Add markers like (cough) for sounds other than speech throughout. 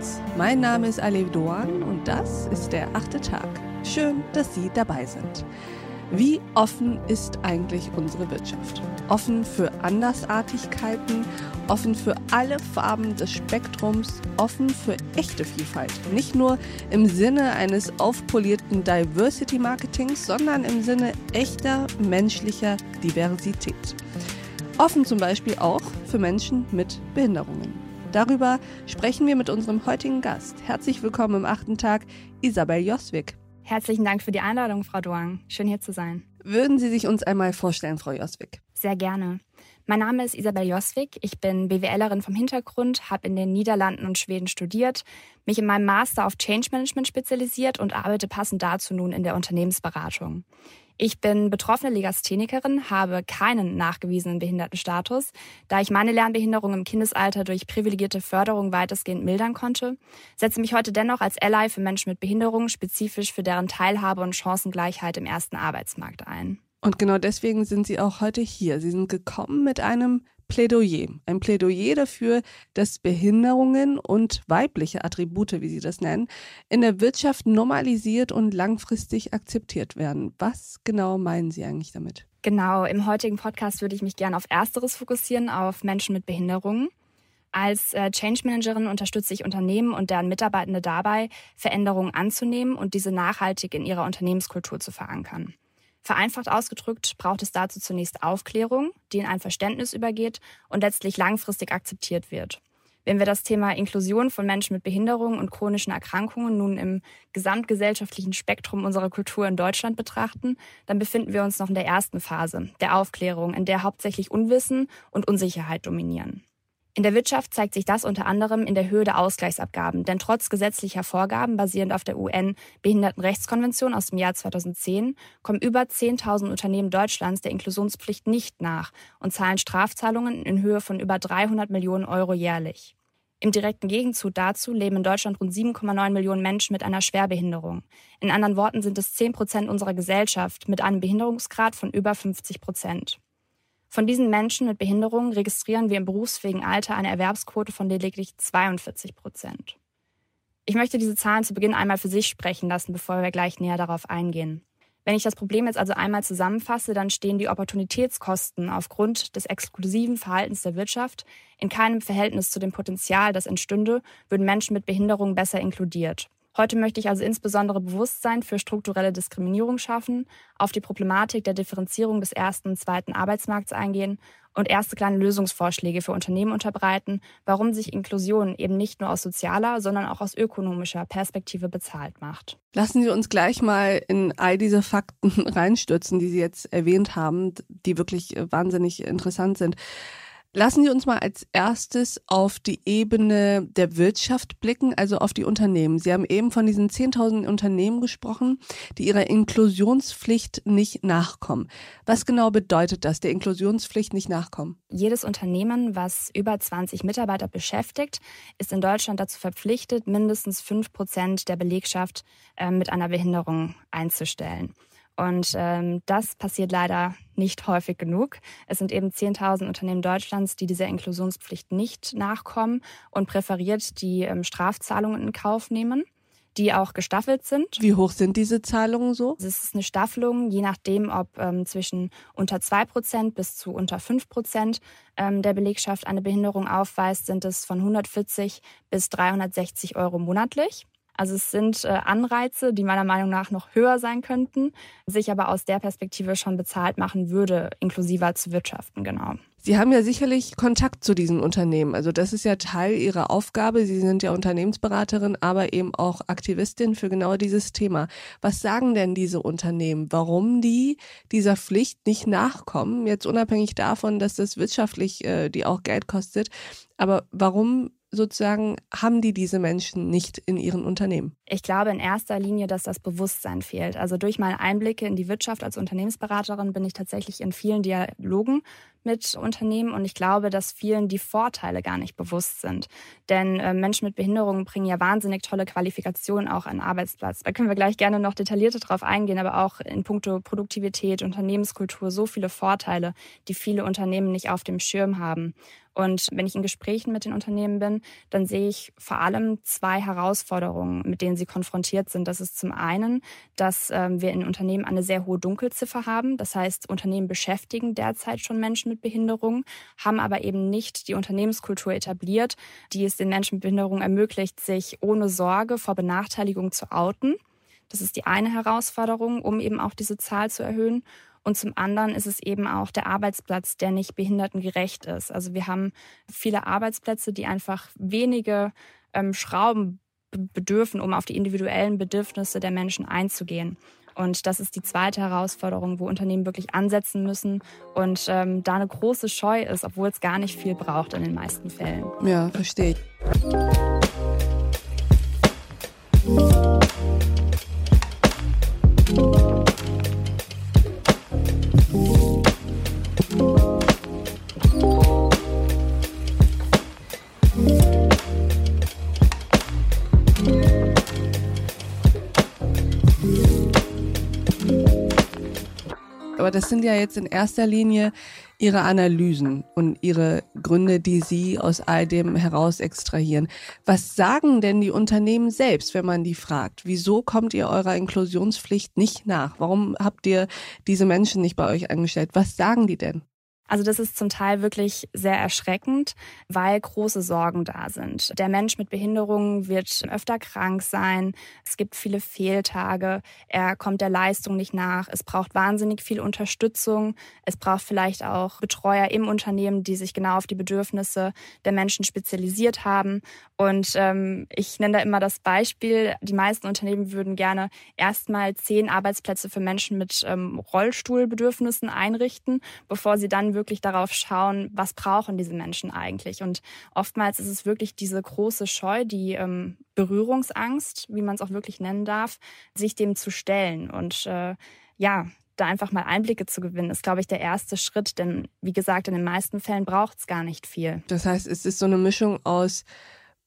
Talents. Mein Name ist Alev Doan und das ist der achte Tag. Schön, dass Sie dabei sind. Wie offen ist eigentlich unsere Wirtschaft? Offen für Andersartigkeiten, offen für alle Farben des Spektrums, offen für echte Vielfalt. Nicht nur im Sinne eines aufpolierten Diversity Marketings, sondern im Sinne echter menschlicher Diversität. Offen zum Beispiel auch für Menschen mit Behinderungen. Darüber sprechen wir mit unserem heutigen Gast. Herzlich willkommen im achten Tag, Isabel Joswig. Herzlichen Dank für die Einladung, Frau Doang. Schön hier zu sein. Würden Sie sich uns einmal vorstellen, Frau Joswig? Sehr gerne. Mein Name ist Isabel Joswig. Ich bin BWLerin vom Hintergrund, habe in den Niederlanden und Schweden studiert, mich in meinem Master auf Change Management spezialisiert und arbeite passend dazu nun in der Unternehmensberatung. Ich bin betroffene Legasthenikerin, habe keinen nachgewiesenen Behindertenstatus, da ich meine Lernbehinderung im Kindesalter durch privilegierte Förderung weitestgehend mildern konnte, setze mich heute dennoch als Ally für Menschen mit Behinderung spezifisch für deren Teilhabe und Chancengleichheit im ersten Arbeitsmarkt ein. Und genau deswegen sind Sie auch heute hier. Sie sind gekommen mit einem Plädoyer. Ein Plädoyer dafür, dass Behinderungen und weibliche Attribute, wie Sie das nennen, in der Wirtschaft normalisiert und langfristig akzeptiert werden. Was genau meinen Sie eigentlich damit? Genau, im heutigen Podcast würde ich mich gerne auf Ersteres fokussieren, auf Menschen mit Behinderungen. Als äh, Change Managerin unterstütze ich Unternehmen und deren Mitarbeitende dabei, Veränderungen anzunehmen und diese nachhaltig in ihrer Unternehmenskultur zu verankern. Vereinfacht ausgedrückt braucht es dazu zunächst Aufklärung, die in ein Verständnis übergeht und letztlich langfristig akzeptiert wird. Wenn wir das Thema Inklusion von Menschen mit Behinderungen und chronischen Erkrankungen nun im gesamtgesellschaftlichen Spektrum unserer Kultur in Deutschland betrachten, dann befinden wir uns noch in der ersten Phase, der Aufklärung, in der hauptsächlich Unwissen und Unsicherheit dominieren. In der Wirtschaft zeigt sich das unter anderem in der Höhe der Ausgleichsabgaben, denn trotz gesetzlicher Vorgaben basierend auf der UN-Behindertenrechtskonvention aus dem Jahr 2010 kommen über 10.000 Unternehmen Deutschlands der Inklusionspflicht nicht nach und zahlen Strafzahlungen in Höhe von über 300 Millionen Euro jährlich. Im direkten Gegenzug dazu leben in Deutschland rund 7,9 Millionen Menschen mit einer Schwerbehinderung. In anderen Worten sind es 10 Prozent unserer Gesellschaft mit einem Behinderungsgrad von über 50 Prozent. Von diesen Menschen mit Behinderungen registrieren wir im berufsfähigen Alter eine Erwerbsquote von lediglich 42 Prozent. Ich möchte diese Zahlen zu Beginn einmal für sich sprechen lassen, bevor wir gleich näher darauf eingehen. Wenn ich das Problem jetzt also einmal zusammenfasse, dann stehen die Opportunitätskosten aufgrund des exklusiven Verhaltens der Wirtschaft in keinem Verhältnis zu dem Potenzial, das entstünde, würden Menschen mit Behinderungen besser inkludiert. Heute möchte ich also insbesondere Bewusstsein für strukturelle Diskriminierung schaffen, auf die Problematik der Differenzierung des ersten und zweiten Arbeitsmarkts eingehen und erste kleine Lösungsvorschläge für Unternehmen unterbreiten, warum sich Inklusion eben nicht nur aus sozialer, sondern auch aus ökonomischer Perspektive bezahlt macht. Lassen Sie uns gleich mal in all diese Fakten (laughs) reinstürzen, die Sie jetzt erwähnt haben, die wirklich wahnsinnig interessant sind. Lassen Sie uns mal als erstes auf die Ebene der Wirtschaft blicken, also auf die Unternehmen. Sie haben eben von diesen 10.000 Unternehmen gesprochen, die ihrer Inklusionspflicht nicht nachkommen. Was genau bedeutet das, der Inklusionspflicht nicht nachkommen? Jedes Unternehmen, was über 20 Mitarbeiter beschäftigt, ist in Deutschland dazu verpflichtet, mindestens 5 Prozent der Belegschaft äh, mit einer Behinderung einzustellen. Und ähm, das passiert leider nicht häufig genug. Es sind eben 10.000 Unternehmen Deutschlands, die dieser Inklusionspflicht nicht nachkommen und präferiert die ähm, Strafzahlungen in Kauf nehmen die auch gestaffelt sind. Wie hoch sind diese Zahlungen so? Es ist eine Staffelung, je nachdem, ob ähm, zwischen unter 2% bis zu unter 5% ähm, der Belegschaft eine Behinderung aufweist, sind es von 140 bis 360 Euro monatlich. Also es sind äh, Anreize, die meiner Meinung nach noch höher sein könnten, sich aber aus der Perspektive schon bezahlt machen würde, inklusiver zu wirtschaften, genau. Sie haben ja sicherlich Kontakt zu diesen Unternehmen. Also das ist ja Teil Ihrer Aufgabe. Sie sind ja Unternehmensberaterin, aber eben auch Aktivistin für genau dieses Thema. Was sagen denn diese Unternehmen, warum die dieser Pflicht nicht nachkommen? Jetzt unabhängig davon, dass das wirtschaftlich äh, die auch Geld kostet. Aber warum sozusagen haben die diese Menschen nicht in ihren Unternehmen? Ich glaube in erster Linie, dass das Bewusstsein fehlt. Also durch meine Einblicke in die Wirtschaft als Unternehmensberaterin bin ich tatsächlich in vielen Dialogen mit Unternehmen und ich glaube, dass vielen die Vorteile gar nicht bewusst sind. Denn äh, Menschen mit Behinderungen bringen ja wahnsinnig tolle Qualifikationen auch an den Arbeitsplatz. Da können wir gleich gerne noch detaillierter drauf eingehen, aber auch in puncto Produktivität, Unternehmenskultur so viele Vorteile, die viele Unternehmen nicht auf dem Schirm haben. Und wenn ich in Gesprächen mit den Unternehmen bin, dann sehe ich vor allem zwei Herausforderungen, mit denen sie konfrontiert sind. Das ist zum einen, dass ähm, wir in Unternehmen eine sehr hohe Dunkelziffer haben. Das heißt, Unternehmen beschäftigen derzeit schon Menschen mit Behinderung, haben aber eben nicht die Unternehmenskultur etabliert, die es den Menschen mit Behinderung ermöglicht, sich ohne Sorge vor Benachteiligung zu outen. Das ist die eine Herausforderung, um eben auch diese Zahl zu erhöhen. Und zum anderen ist es eben auch der Arbeitsplatz, der nicht behindertengerecht ist. Also wir haben viele Arbeitsplätze, die einfach wenige ähm, Schrauben bedürfen, um auf die individuellen Bedürfnisse der Menschen einzugehen. Und das ist die zweite Herausforderung, wo Unternehmen wirklich ansetzen müssen und ähm, da eine große Scheu ist, obwohl es gar nicht viel braucht in den meisten Fällen. Ja, verstehe ich. Das sind ja jetzt in erster Linie Ihre Analysen und Ihre Gründe, die Sie aus all dem heraus extrahieren. Was sagen denn die Unternehmen selbst, wenn man die fragt? Wieso kommt ihr eurer Inklusionspflicht nicht nach? Warum habt ihr diese Menschen nicht bei euch angestellt? Was sagen die denn? Also das ist zum Teil wirklich sehr erschreckend, weil große Sorgen da sind. Der Mensch mit Behinderungen wird öfter krank sein. Es gibt viele Fehltage. Er kommt der Leistung nicht nach. Es braucht wahnsinnig viel Unterstützung. Es braucht vielleicht auch Betreuer im Unternehmen, die sich genau auf die Bedürfnisse der Menschen spezialisiert haben. Und ähm, ich nenne da immer das Beispiel, die meisten Unternehmen würden gerne erstmal zehn Arbeitsplätze für Menschen mit ähm, Rollstuhlbedürfnissen einrichten, bevor sie dann wirklich darauf schauen, was brauchen diese Menschen eigentlich. Und oftmals ist es wirklich diese große Scheu, die ähm, Berührungsangst, wie man es auch wirklich nennen darf, sich dem zu stellen. Und äh, ja, da einfach mal Einblicke zu gewinnen, ist, glaube ich, der erste Schritt. Denn wie gesagt, in den meisten Fällen braucht es gar nicht viel. Das heißt, es ist so eine Mischung aus,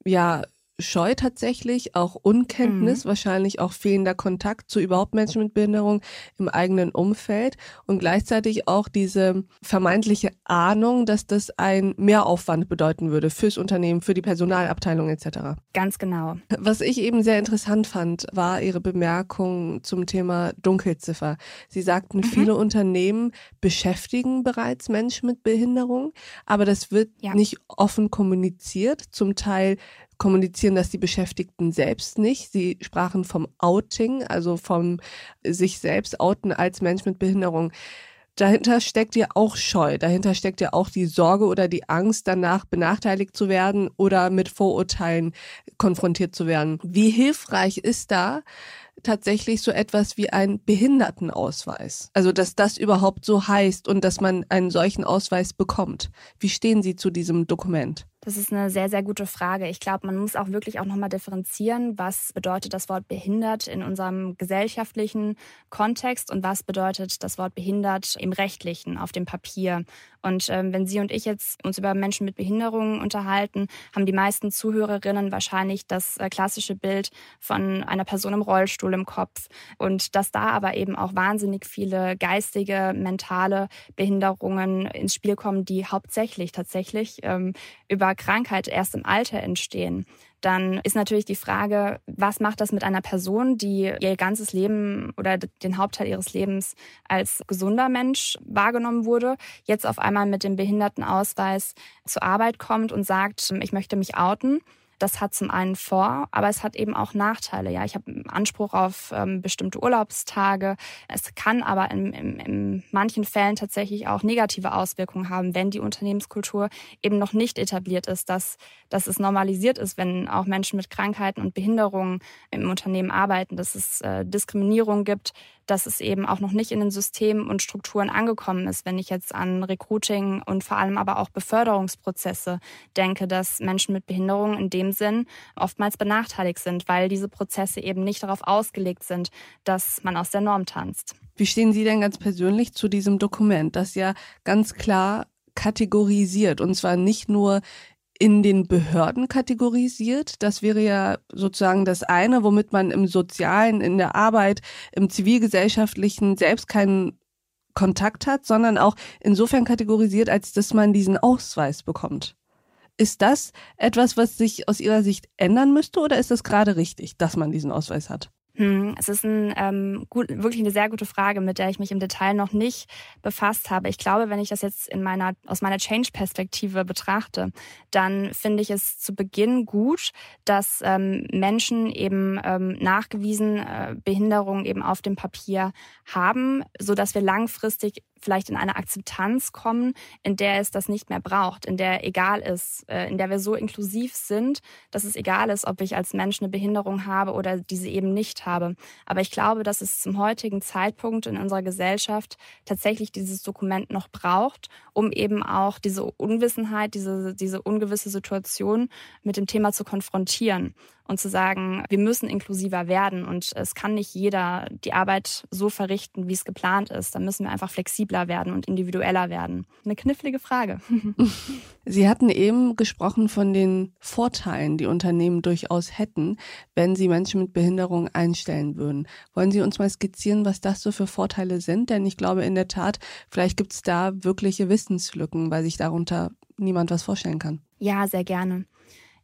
ja, Scheu tatsächlich, auch Unkenntnis, mhm. wahrscheinlich auch fehlender Kontakt zu überhaupt Menschen mit Behinderung im eigenen Umfeld und gleichzeitig auch diese vermeintliche Ahnung, dass das ein Mehraufwand bedeuten würde fürs Unternehmen, für die Personalabteilung etc. Ganz genau. Was ich eben sehr interessant fand, war Ihre Bemerkung zum Thema Dunkelziffer. Sie sagten, mhm. viele Unternehmen beschäftigen bereits Menschen mit Behinderung, aber das wird ja. nicht offen kommuniziert. Zum Teil kommunizieren das die Beschäftigten selbst nicht. Sie sprachen vom Outing, also vom sich selbst outen als Mensch mit Behinderung. Dahinter steckt ja auch Scheu, dahinter steckt ja auch die Sorge oder die Angst, danach benachteiligt zu werden oder mit Vorurteilen konfrontiert zu werden. Wie hilfreich ist da tatsächlich so etwas wie ein Behindertenausweis? Also, dass das überhaupt so heißt und dass man einen solchen Ausweis bekommt. Wie stehen Sie zu diesem Dokument? Das ist eine sehr, sehr gute Frage. Ich glaube, man muss auch wirklich auch nochmal differenzieren, was bedeutet das Wort behindert in unserem gesellschaftlichen Kontext und was bedeutet das Wort behindert im rechtlichen, auf dem Papier. Und ähm, wenn Sie und ich jetzt uns über Menschen mit Behinderungen unterhalten, haben die meisten Zuhörerinnen wahrscheinlich das äh, klassische Bild von einer Person im Rollstuhl im Kopf. Und dass da aber eben auch wahnsinnig viele geistige, mentale Behinderungen ins Spiel kommen, die hauptsächlich tatsächlich ähm, über Krankheit erst im Alter entstehen, dann ist natürlich die Frage, was macht das mit einer Person, die ihr ganzes Leben oder den Hauptteil ihres Lebens als gesunder Mensch wahrgenommen wurde, jetzt auf einmal mit dem Behindertenausweis zur Arbeit kommt und sagt, ich möchte mich outen das hat zum einen Vor, aber es hat eben auch Nachteile. Ja, ich habe Anspruch auf ähm, bestimmte Urlaubstage. Es kann aber in, in, in manchen Fällen tatsächlich auch negative Auswirkungen haben, wenn die Unternehmenskultur eben noch nicht etabliert ist, dass, dass es normalisiert ist, wenn auch Menschen mit Krankheiten und Behinderungen im Unternehmen arbeiten, dass es äh, Diskriminierung gibt, dass es eben auch noch nicht in den Systemen und Strukturen angekommen ist. Wenn ich jetzt an Recruiting und vor allem aber auch Beförderungsprozesse denke, dass Menschen mit Behinderungen in dem Sinn oftmals benachteiligt sind, weil diese Prozesse eben nicht darauf ausgelegt sind, dass man aus der Norm tanzt. Wie stehen Sie denn ganz persönlich zu diesem Dokument, das ja ganz klar kategorisiert und zwar nicht nur in den Behörden kategorisiert. Das wäre ja sozusagen das eine, womit man im Sozialen, in der Arbeit, im Zivilgesellschaftlichen selbst keinen Kontakt hat, sondern auch insofern kategorisiert, als dass man diesen Ausweis bekommt. Ist das etwas, was sich aus Ihrer Sicht ändern müsste oder ist es gerade richtig, dass man diesen Ausweis hat? Hm, es ist ein, ähm, gut, wirklich eine sehr gute Frage, mit der ich mich im Detail noch nicht befasst habe. Ich glaube, wenn ich das jetzt in meiner, aus meiner Change-Perspektive betrachte, dann finde ich es zu Beginn gut, dass ähm, Menschen eben ähm, nachgewiesen äh, Behinderungen eben auf dem Papier haben, so dass wir langfristig vielleicht in eine Akzeptanz kommen, in der es das nicht mehr braucht, in der egal ist, äh, in der wir so inklusiv sind, dass es egal ist, ob ich als Mensch eine Behinderung habe oder diese eben nicht habe. Aber ich glaube, dass es zum heutigen Zeitpunkt in unserer Gesellschaft tatsächlich dieses Dokument noch braucht, um eben auch diese Unwissenheit, diese, diese ungewisse Situation mit dem Thema zu konfrontieren und zu sagen, wir müssen inklusiver werden und es kann nicht jeder die Arbeit so verrichten, wie es geplant ist. Da müssen wir einfach flexibler werden und individueller werden. Eine knifflige Frage. (laughs) Sie hatten eben gesprochen von den Vorteilen, die Unternehmen durchaus hätten, wenn sie Menschen mit Behinderung einstellen würden. Wollen Sie uns mal skizzieren, was das so für Vorteile sind? Denn ich glaube in der Tat, vielleicht gibt es da wirkliche Wissenslücken, weil sich darunter niemand was vorstellen kann. Ja, sehr gerne.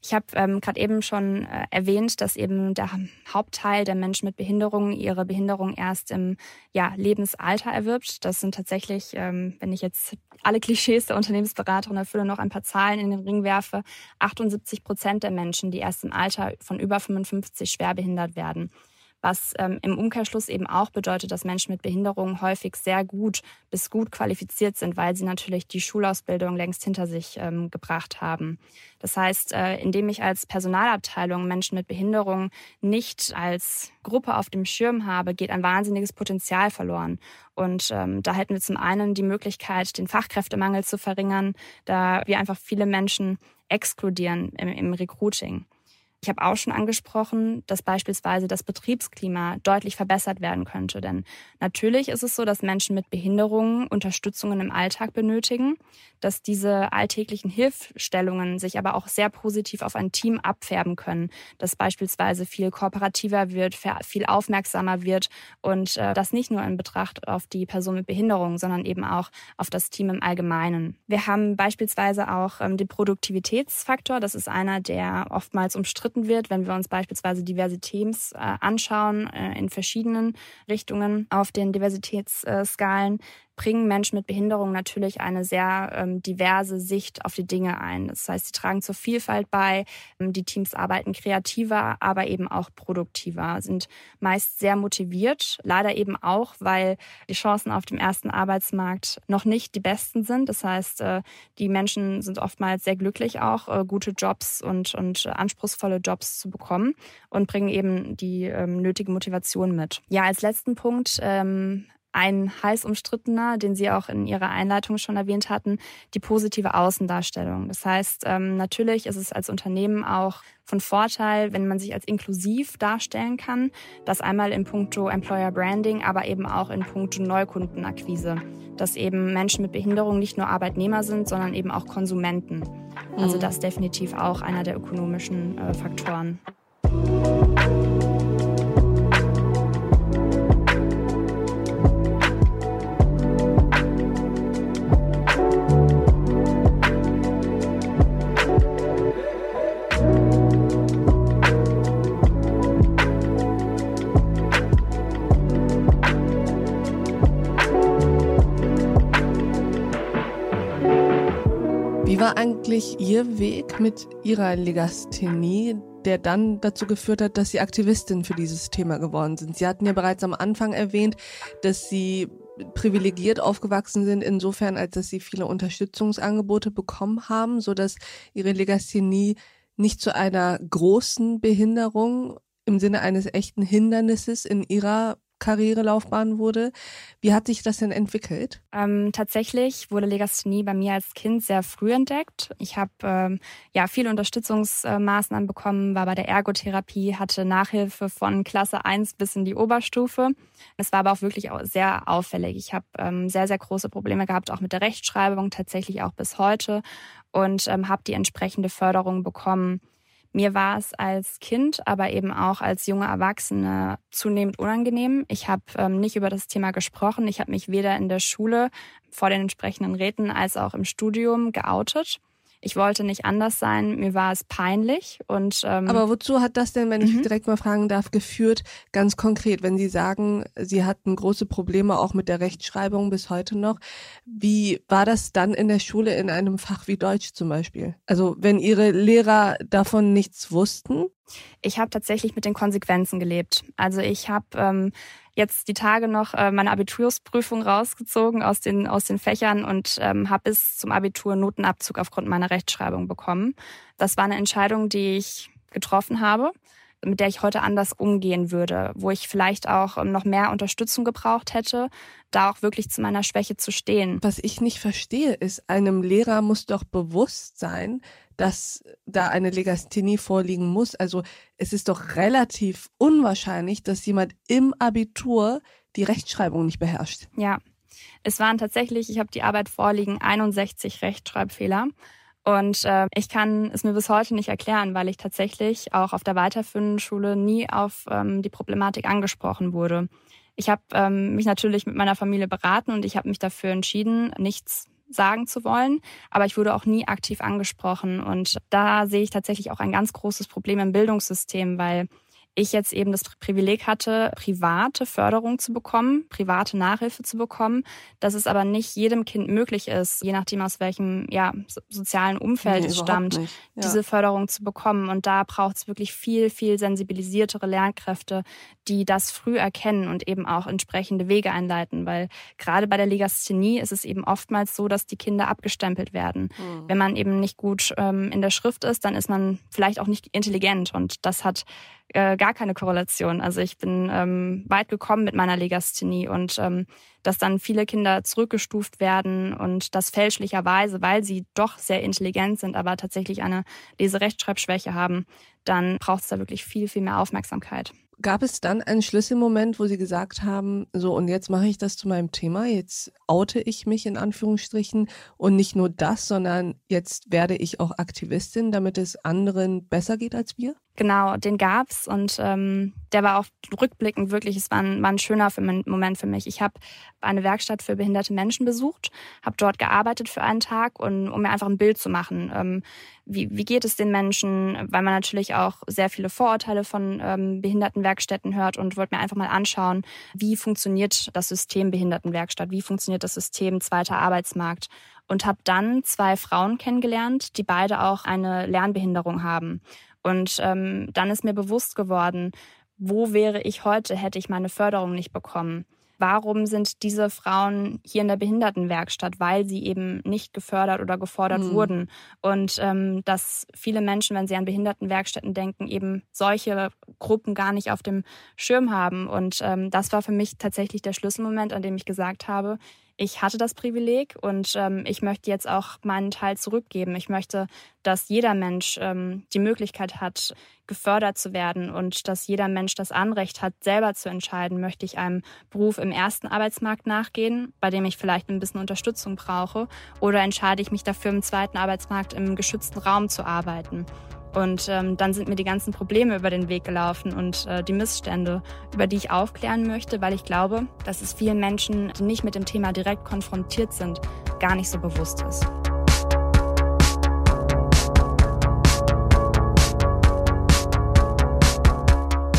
Ich habe ähm, gerade eben schon äh, erwähnt, dass eben der Hauptteil der Menschen mit Behinderungen ihre Behinderung erst im ja, Lebensalter erwirbt. Das sind tatsächlich, ähm, wenn ich jetzt alle Klischees der Unternehmensberaterin erfülle, noch ein paar Zahlen in den Ring werfe, 78 Prozent der Menschen, die erst im Alter von über 55 schwer behindert werden was ähm, im Umkehrschluss eben auch bedeutet, dass Menschen mit Behinderungen häufig sehr gut bis gut qualifiziert sind, weil sie natürlich die Schulausbildung längst hinter sich ähm, gebracht haben. Das heißt, äh, indem ich als Personalabteilung Menschen mit Behinderungen nicht als Gruppe auf dem Schirm habe, geht ein wahnsinniges Potenzial verloren. Und ähm, da hätten wir zum einen die Möglichkeit, den Fachkräftemangel zu verringern, da wir einfach viele Menschen exkludieren im, im Recruiting. Ich habe auch schon angesprochen, dass beispielsweise das Betriebsklima deutlich verbessert werden könnte. Denn natürlich ist es so, dass Menschen mit Behinderungen Unterstützungen im Alltag benötigen, dass diese alltäglichen Hilfstellungen sich aber auch sehr positiv auf ein Team abfärben können, dass beispielsweise viel kooperativer wird, viel aufmerksamer wird und äh, das nicht nur in Betracht auf die Person mit Behinderung, sondern eben auch auf das Team im Allgemeinen. Wir haben beispielsweise auch ähm, den Produktivitätsfaktor. Das ist einer, der oftmals umstritten bestritten wird, wenn wir uns beispielsweise Diversitäts äh, anschauen äh, in verschiedenen Richtungen auf den Diversitätsskalen, bringen Menschen mit Behinderung natürlich eine sehr ähm, diverse Sicht auf die Dinge ein. Das heißt, sie tragen zur Vielfalt bei. Ähm, die Teams arbeiten kreativer, aber eben auch produktiver, sind meist sehr motiviert. Leider eben auch, weil die Chancen auf dem ersten Arbeitsmarkt noch nicht die besten sind. Das heißt, äh, die Menschen sind oftmals sehr glücklich auch, äh, gute Jobs und, und anspruchsvolle Jobs zu bekommen und bringen eben die ähm, nötige Motivation mit. Ja, als letzten Punkt ähm, ein heiß umstrittener, den Sie auch in Ihrer Einleitung schon erwähnt hatten, die positive Außendarstellung. Das heißt, ähm, natürlich ist es als Unternehmen auch von Vorteil, wenn man sich als inklusiv darstellen kann. Das einmal in puncto Employer Branding, aber eben auch in puncto Neukundenakquise. Dass eben Menschen mit Behinderung nicht nur Arbeitnehmer sind, sondern eben auch Konsumenten. Also mhm. das definitiv auch einer der ökonomischen äh, Faktoren. War eigentlich Ihr Weg mit Ihrer Legasthenie, der dann dazu geführt hat, dass Sie Aktivistin für dieses Thema geworden sind? Sie hatten ja bereits am Anfang erwähnt, dass Sie privilegiert aufgewachsen sind, insofern, als dass Sie viele Unterstützungsangebote bekommen haben, so dass Ihre Legasthenie nicht zu einer großen Behinderung im Sinne eines echten Hindernisses in Ihrer Karrierelaufbahn wurde. Wie hat sich das denn entwickelt? Ähm, tatsächlich wurde Legasthenie bei mir als Kind sehr früh entdeckt. Ich habe ähm, ja viele Unterstützungsmaßnahmen bekommen, war bei der Ergotherapie, hatte Nachhilfe von Klasse 1 bis in die Oberstufe. Es war aber auch wirklich sehr auffällig. Ich habe ähm, sehr, sehr große Probleme gehabt, auch mit der Rechtschreibung, tatsächlich auch bis heute und ähm, habe die entsprechende Förderung bekommen. Mir war es als Kind, aber eben auch als junge Erwachsene zunehmend unangenehm. Ich habe ähm, nicht über das Thema gesprochen. Ich habe mich weder in der Schule vor den entsprechenden Räten als auch im Studium geoutet. Ich wollte nicht anders sein, mir war es peinlich und ähm Aber wozu hat das denn, wenn ich mhm. direkt mal fragen darf, geführt, ganz konkret, wenn Sie sagen, Sie hatten große Probleme auch mit der Rechtschreibung bis heute noch, wie war das dann in der Schule in einem Fach wie Deutsch zum Beispiel? Also wenn Ihre Lehrer davon nichts wussten? Ich habe tatsächlich mit den Konsequenzen gelebt. Also ich habe ähm, jetzt die Tage noch äh, meine Abitursprüfung rausgezogen aus den, aus den Fächern und ähm, habe bis zum Abitur Notenabzug aufgrund meiner Rechtschreibung bekommen. Das war eine Entscheidung, die ich getroffen habe, mit der ich heute anders umgehen würde, wo ich vielleicht auch ähm, noch mehr Unterstützung gebraucht hätte, da auch wirklich zu meiner Schwäche zu stehen. Was ich nicht verstehe, ist, einem Lehrer muss doch bewusst sein, dass da eine Legasthenie vorliegen muss. Also es ist doch relativ unwahrscheinlich, dass jemand im Abitur die Rechtschreibung nicht beherrscht. Ja, es waren tatsächlich, ich habe die Arbeit vorliegen, 61 Rechtschreibfehler. Und äh, ich kann es mir bis heute nicht erklären, weil ich tatsächlich auch auf der weiterführenden Schule nie auf ähm, die Problematik angesprochen wurde. Ich habe ähm, mich natürlich mit meiner Familie beraten und ich habe mich dafür entschieden, nichts sagen zu wollen, aber ich wurde auch nie aktiv angesprochen. Und da sehe ich tatsächlich auch ein ganz großes Problem im Bildungssystem, weil ich jetzt eben das Privileg hatte, private Förderung zu bekommen, private Nachhilfe zu bekommen, dass es aber nicht jedem Kind möglich ist, je nachdem aus welchem ja, sozialen Umfeld nee, es stammt, ja. diese Förderung zu bekommen. Und da braucht es wirklich viel, viel sensibilisiertere Lernkräfte, die das früh erkennen und eben auch entsprechende Wege einleiten. Weil gerade bei der Legasthenie ist es eben oftmals so, dass die Kinder abgestempelt werden. Mhm. Wenn man eben nicht gut ähm, in der Schrift ist, dann ist man vielleicht auch nicht intelligent. Und das hat äh, gar keine Korrelation. Also ich bin ähm, weit gekommen mit meiner Legasthenie und ähm, dass dann viele Kinder zurückgestuft werden und das fälschlicherweise, weil sie doch sehr intelligent sind, aber tatsächlich eine Leserechtschreibschwäche haben, dann braucht es da wirklich viel, viel mehr Aufmerksamkeit. Gab es dann einen Schlüsselmoment, wo Sie gesagt haben, so und jetzt mache ich das zu meinem Thema, jetzt oute ich mich in Anführungsstrichen und nicht nur das, sondern jetzt werde ich auch Aktivistin, damit es anderen besser geht als wir? Genau, den gab's und ähm, der war auch rückblickend wirklich, es war ein, war ein schöner Moment für mich. Ich habe eine Werkstatt für behinderte Menschen besucht, habe dort gearbeitet für einen Tag und um mir einfach ein Bild zu machen. Ähm, wie, wie geht es den Menschen? Weil man natürlich auch sehr viele Vorurteile von ähm, Behindertenwerkstätten hört und wollte mir einfach mal anschauen, wie funktioniert das System Behindertenwerkstatt, wie funktioniert das System zweiter Arbeitsmarkt und habe dann zwei Frauen kennengelernt, die beide auch eine Lernbehinderung haben. Und ähm, dann ist mir bewusst geworden, wo wäre ich heute, hätte ich meine Förderung nicht bekommen. Warum sind diese Frauen hier in der Behindertenwerkstatt? Weil sie eben nicht gefördert oder gefordert mhm. wurden. Und ähm, dass viele Menschen, wenn sie an Behindertenwerkstätten denken, eben solche Gruppen gar nicht auf dem Schirm haben. Und ähm, das war für mich tatsächlich der Schlüsselmoment, an dem ich gesagt habe, ich hatte das Privileg und ähm, ich möchte jetzt auch meinen Teil zurückgeben. Ich möchte, dass jeder Mensch ähm, die Möglichkeit hat, gefördert zu werden und dass jeder Mensch das Anrecht hat, selber zu entscheiden, möchte ich einem Beruf im ersten Arbeitsmarkt nachgehen, bei dem ich vielleicht ein bisschen Unterstützung brauche, oder entscheide ich mich dafür, im zweiten Arbeitsmarkt im geschützten Raum zu arbeiten. Und ähm, dann sind mir die ganzen Probleme über den Weg gelaufen und äh, die Missstände, über die ich aufklären möchte, weil ich glaube, dass es vielen Menschen, die nicht mit dem Thema direkt konfrontiert sind, gar nicht so bewusst ist.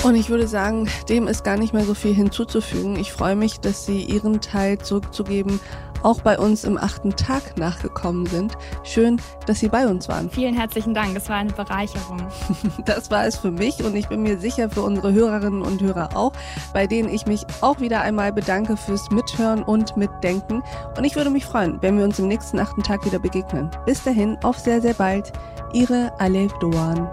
Und ich würde sagen, dem ist gar nicht mehr so viel hinzuzufügen. Ich freue mich, dass Sie Ihren Teil zurückzugeben auch bei uns im achten Tag nachgekommen sind. Schön, dass Sie bei uns waren. Vielen herzlichen Dank. Es war eine Bereicherung. (laughs) Das war es für mich und ich bin mir sicher für unsere Hörerinnen und Hörer auch, bei denen ich mich auch wieder einmal bedanke fürs Mithören und Mitdenken. Und ich würde mich freuen, wenn wir uns im nächsten achten Tag wieder begegnen. Bis dahin, auf sehr, sehr bald. Ihre Alef Doan.